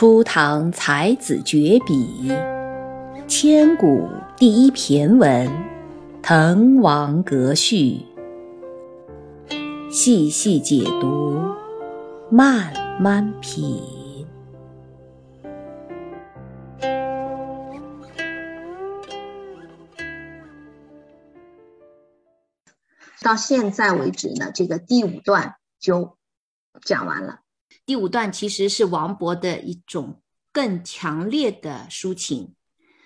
初唐才子绝笔，千古第一骈文《滕王阁序》，细细解读，慢慢品。到现在为止呢，这个第五段就讲完了。第五段其实是王勃的一种更强烈的抒情，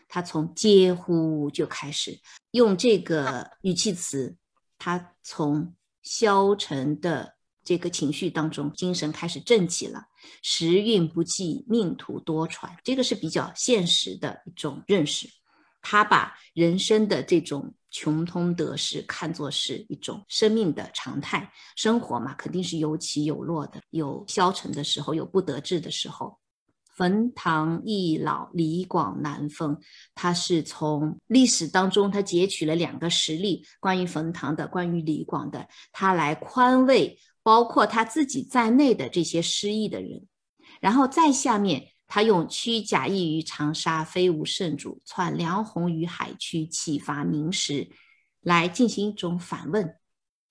他从嗟乎就开始用这个语气词，他从消沉的这个情绪当中，精神开始振起了。时运不济，命途多舛，这个是比较现实的一种认识。他把人生的这种穷通得失看作是一种生命的常态，生活嘛，肯定是有起有落的，有消沉的时候，有不得志的时候。冯唐易老，李广难封。他是从历史当中，他截取了两个实例，关于冯唐的，关于李广的，他来宽慰包括他自己在内的这些失意的人，然后再下面。他用“驱贾谊于长沙，非无圣主；窜梁鸿于海曲，启发明时”来进行一种反问，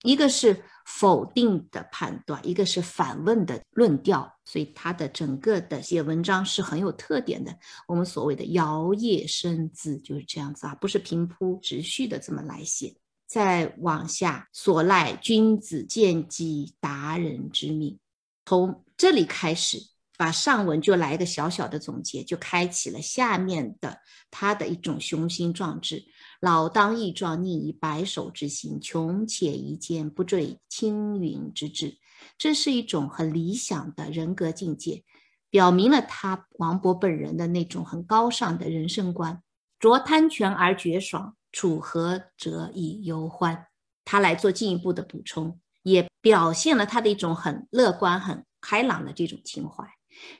一个是否定的判断，一个是反问的论调，所以他的整个的写文章是很有特点的。我们所谓的摇曳生姿就是这样子啊，不是平铺直叙的这么来写。再往下，所赖君子见机达人之命，从这里开始。把上文就来一个小小的总结，就开启了下面的他的一种雄心壮志。老当益壮，宁以白首之心，穷且益坚，不坠青云之志。这是一种很理想的人格境界，表明了他王勃本人的那种很高尚的人生观。着贪泉而觉爽，处涸辙以忧欢。他来做进一步的补充，也表现了他的一种很乐观、很开朗的这种情怀。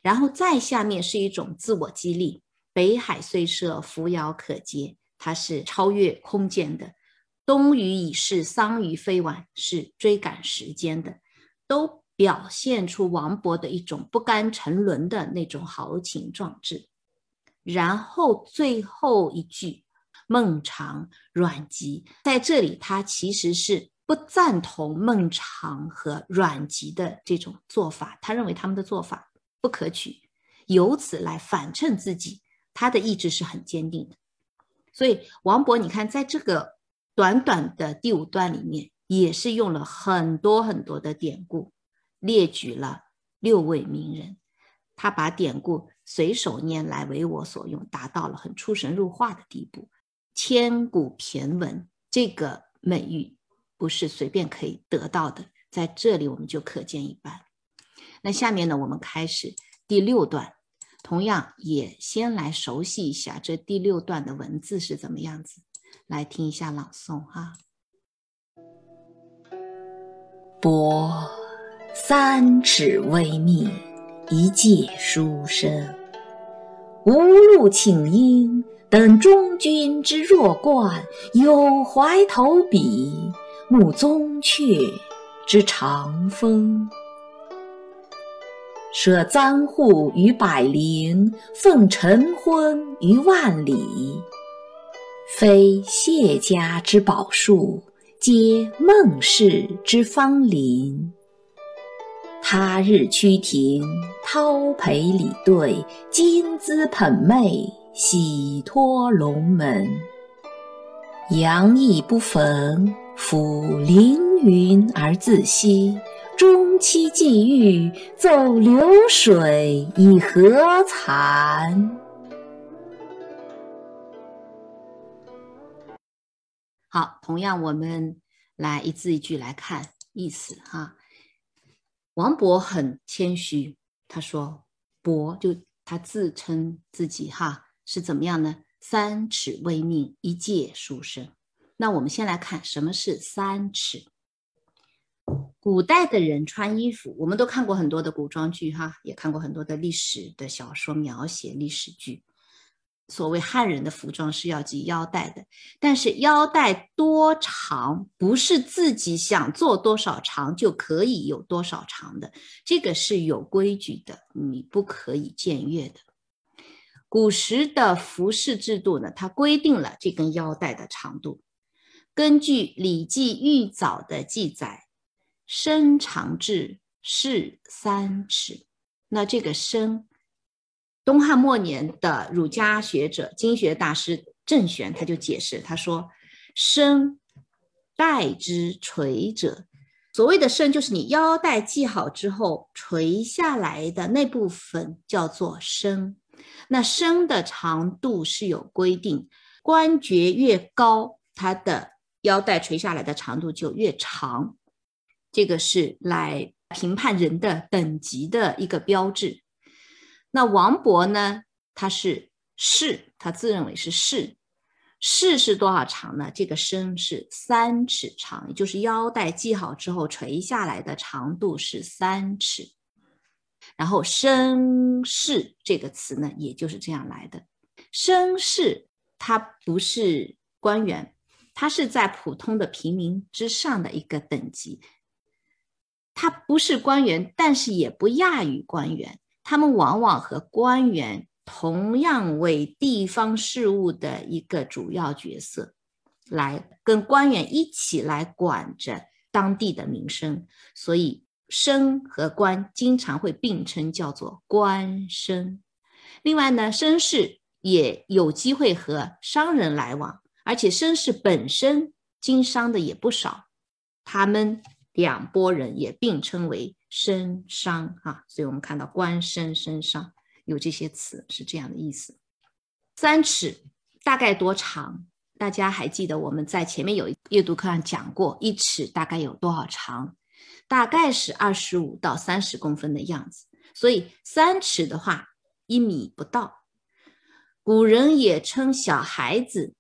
然后再下面是一种自我激励，北海虽赊，扶摇可接，它是超越空间的；冬雨已逝，桑榆非晚，是追赶时间的，都表现出王勃的一种不甘沉沦的那种豪情壮志。然后最后一句“孟尝、阮籍”在这里，他其实是不赞同孟尝和阮籍的这种做法，他认为他们的做法。不可取，由此来反衬自己，他的意志是很坚定的。所以王勃，你看，在这个短短的第五段里面，也是用了很多很多的典故，列举了六位名人，他把典故随手拈来为我所用，达到了很出神入化的地步。千古骈文这个美誉不是随便可以得到的，在这里我们就可见一斑。那下面呢，我们开始第六段，同样也先来熟悉一下这第六段的文字是怎么样子，来听一下朗诵哈。博三尺微命，一介书生，无路请缨，等中军之弱冠，有怀投笔，慕宗悫之长风。舍簪笏于百龄，奉晨昏于万里。非谢家之宝树，皆孟氏之芳邻。他日趋庭，叨陪礼对，金姿捧袂，喜托龙门。阳意不逢，抚凌云而自惜。中期际遇，奏流水以何惭？好，同样我们来一字一句来看意思哈。王勃很谦虚，他说：“博就他自称自己哈是怎么样呢？三尺微命，一介书生。那我们先来看什么是三尺。”古代的人穿衣服，我们都看过很多的古装剧，哈，也看过很多的历史的小说描写历史剧。所谓汉人的服装是要系腰带的，但是腰带多长不是自己想做多少长就可以有多少长的，这个是有规矩的，你不可以僭越的。古时的服饰制度呢，它规定了这根腰带的长度，根据《礼记玉藻》的记载，身长至是三尺。那这个身。东汉末年的儒家学者、经学大师郑玄，他就解释，他说：“身带之垂者，所谓的身，就是你腰带系好之后垂下来的那部分，叫做身。那身的长度是有规定，关节越高，它的腰带垂下来的长度就越长。这个是来评判人的等级的一个标志。”那王勃呢？他是士，他自认为是士。士是多少长呢？这个身是三尺长，也就是腰带系好之后垂下来的长度是三尺。然后绅士这个词呢，也就是这样来的。绅士他不是官员，他是在普通的平民之上的一个等级。他不是官员，但是也不亚于官员。他们往往和官员同样为地方事务的一个主要角色，来跟官员一起来管着当地的民生，所以绅和官经常会并称叫做官绅。另外呢，绅士也有机会和商人来往，而且绅士本身经商的也不少，他们两拨人也并称为。身商啊，所以我们看到官身身商有这些词是这样的意思。三尺大概多长？大家还记得我们在前面有阅读课上讲过，一尺大概有多少长？大概是二十五到三十公分的样子。所以三尺的话，一米不到。古人也称小孩子。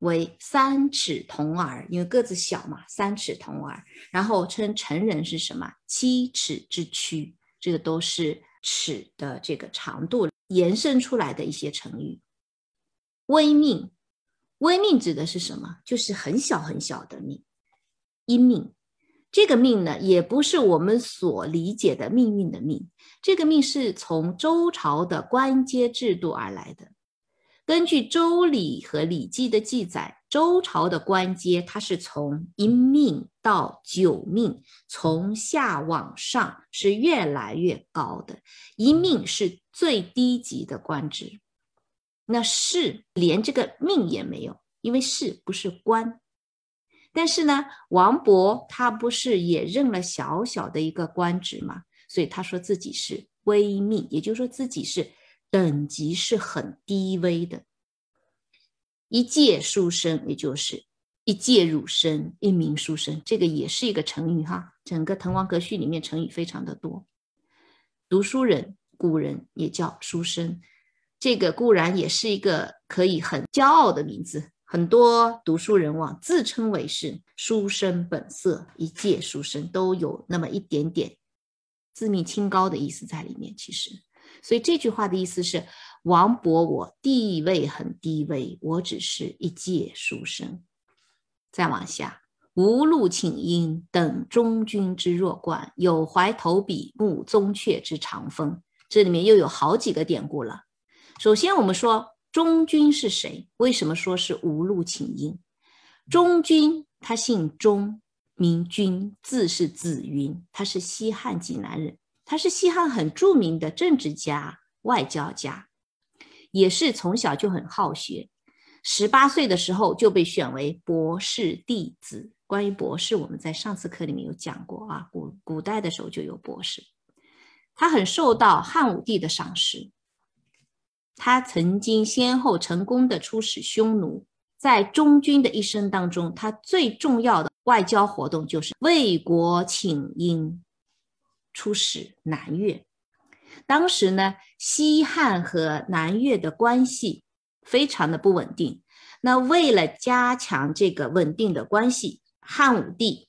为三尺童儿，因为个子小嘛，三尺童儿。然后称成人是什么？七尺之躯，这个都是尺的这个长度延伸出来的一些成语。微命，微命指的是什么？就是很小很小的命，阴命。这个命呢，也不是我们所理解的命运的命，这个命是从周朝的官阶制度而来的。根据《周礼》和《礼记》的记载，周朝的官阶它是从一命到九命，从下往上是越来越高的。一命是最低级的官职，那士连这个命也没有，因为士不是官。但是呢，王勃他不是也任了小小的一个官职吗？所以他说自己是微命，也就是说自己是。等级是很低微的，一介书生，也就是一介儒生，一名书生，这个也是一个成语哈。整个《滕王阁序》里面成语非常的多。读书人，古人也叫书生，这个固然也是一个可以很骄傲的名字。很多读书人往自称为是书生本色，一介书生，都有那么一点点自命清高的意思在里面。其实。所以这句话的意思是，王勃我地位很低微，我只是一介书生。再往下，无路请缨，等中军之弱冠；有怀投笔，慕宗悫之长风。这里面又有好几个典故了。首先，我们说中军是谁？为什么说是无路请缨？中军他姓钟，名君，字是子云，他是西汉济南人。他是西汉很著名的政治家、外交家，也是从小就很好学。十八岁的时候就被选为博士弟子。关于博士，我们在上次课里面有讲过啊，古古代的时候就有博士。他很受到汉武帝的赏识。他曾经先后成功的出使匈奴，在中军的一生当中，他最重要的外交活动就是为国请缨。出使南越，当时呢，西汉和南越的关系非常的不稳定。那为了加强这个稳定的关系，汉武帝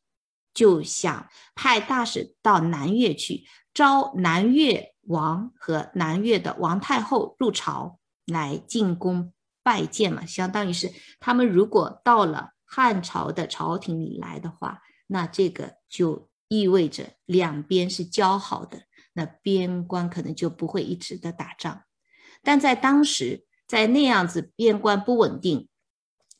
就想派大使到南越去，招南越王和南越的王太后入朝。来进宫拜见嘛，相当于是他们如果到了汉朝的朝廷里来的话，那这个就意味着两边是交好的，那边关可能就不会一直的打仗。但在当时，在那样子边关不稳定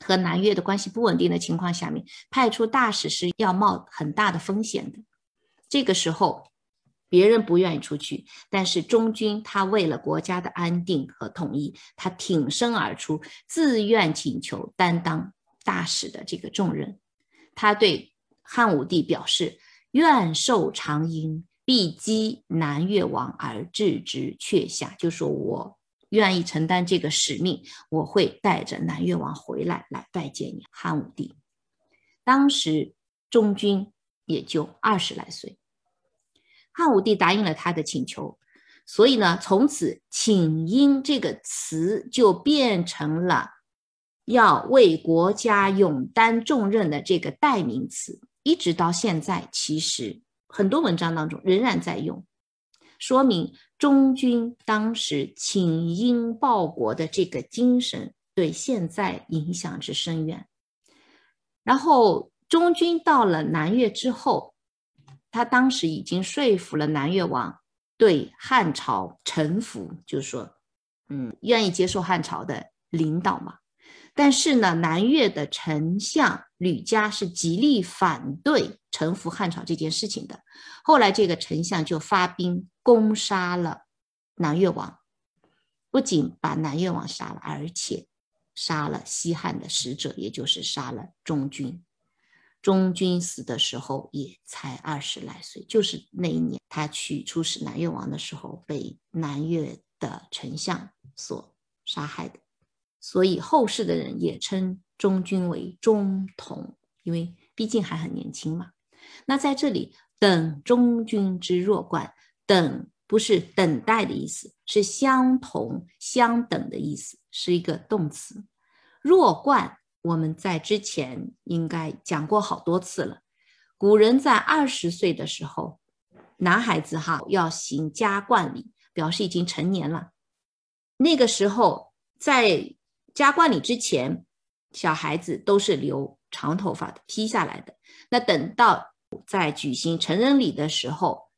和南越的关系不稳定的情况下面，派出大使是要冒很大的风险的。这个时候。别人不愿意出去，但是中军他为了国家的安定和统一，他挺身而出，自愿请求担当大使的这个重任。他对汉武帝表示：“愿受长缨，必击南越王而置之阙下。”就说我愿意承担这个使命，我会带着南越王回来来拜见你，汉武帝。当时中军也就二十来岁。汉武帝答应了他的请求，所以呢，从此“请缨”这个词就变成了要为国家勇担重任的这个代名词，一直到现在，其实很多文章当中仍然在用，说明中军当时请缨报国的这个精神对现在影响之深远。然后，中军到了南越之后。他当时已经说服了南越王对汉朝臣服，就是说，嗯，愿意接受汉朝的领导嘛。但是呢，南越的丞相吕嘉是极力反对臣服汉朝这件事情的。后来，这个丞相就发兵攻杀了南越王，不仅把南越王杀了，而且杀了西汉的使者，也就是杀了中军。中军死的时候也才二十来岁，就是那一年他去出使南越王的时候，被南越的丞相所杀害的。所以后世的人也称中军为中统，因为毕竟还很年轻嘛。那在这里，等中军之弱冠，等不是等待的意思，是相同、相等的意思，是一个动词。弱冠。我们在之前应该讲过好多次了。古人在二十岁的时候，男孩子哈要行加冠礼，表示已经成年了。那个时候在加冠礼之前，小孩子都是留长头发的，披下来的。那等到在举行成人礼的时候，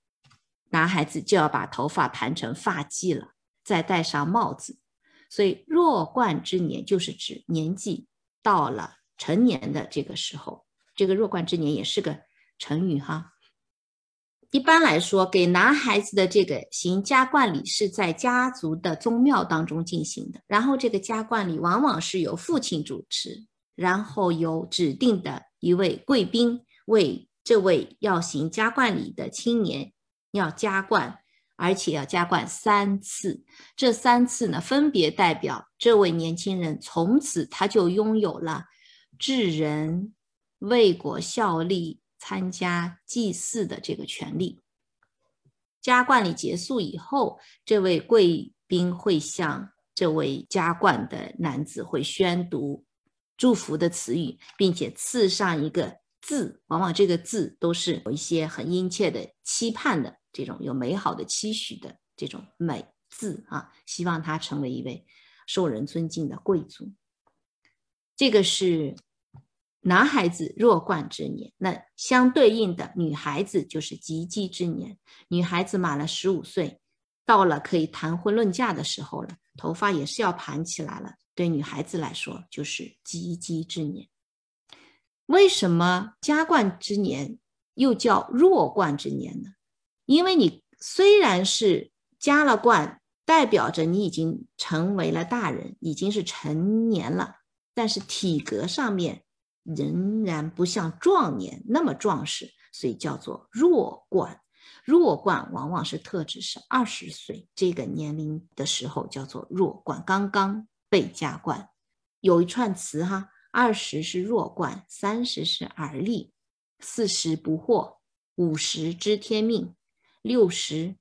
男孩子就要把头发盘成发髻了，再戴上帽子。所以弱冠之年就是指年纪。到了成年的这个时候，这个弱冠之年也是个成语哈。一般来说，给男孩子的这个行加冠礼是在家族的宗庙当中进行的，然后这个加冠礼往往是由父亲主持，然后由指定的一位贵宾为这位要行加冠礼的青年要加冠。而且要加冠三次，这三次呢，分别代表这位年轻人从此他就拥有了治人、为国效力、参加祭祀的这个权利。加冠礼结束以后，这位贵宾会向这位加冠的男子会宣读祝福的词语，并且赐上一个字，往往这个字都是有一些很殷切的期盼的。这种有美好的期许的这种美字啊，希望他成为一位受人尊敬的贵族。这个是男孩子弱冠之年，那相对应的女孩子就是及笄之年。女孩子满了十五岁，到了可以谈婚论嫁的时候了，头发也是要盘起来了。对女孩子来说，就是及笄之年。为什么加冠之年又叫弱冠之年呢？因为你虽然是加了冠，代表着你已经成为了大人，已经是成年了，但是体格上面仍然不像壮年那么壮实，所以叫做弱冠。弱冠往往是特指是二十岁这个年龄的时候叫做弱冠，刚刚被加冠。有一串词哈，二十是弱冠，三十是而立，四十不惑，五十知天命。六十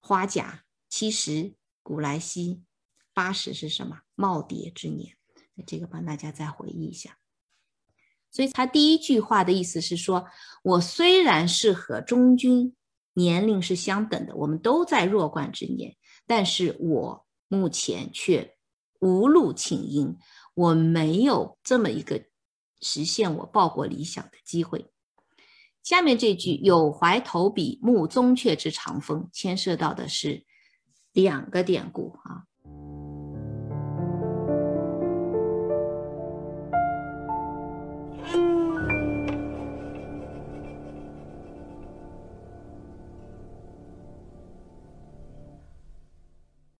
花甲，七十古来稀，八十是什么？耄耋之年。那这个帮大家再回忆一下。所以他第一句话的意思是说，我虽然是和中军年龄是相等的，我们都在弱冠之年，但是我目前却无路请缨，我没有这么一个实现我报国理想的机会。下面这句“有怀投笔慕宗阙之长风”牵涉到的是两个典故啊。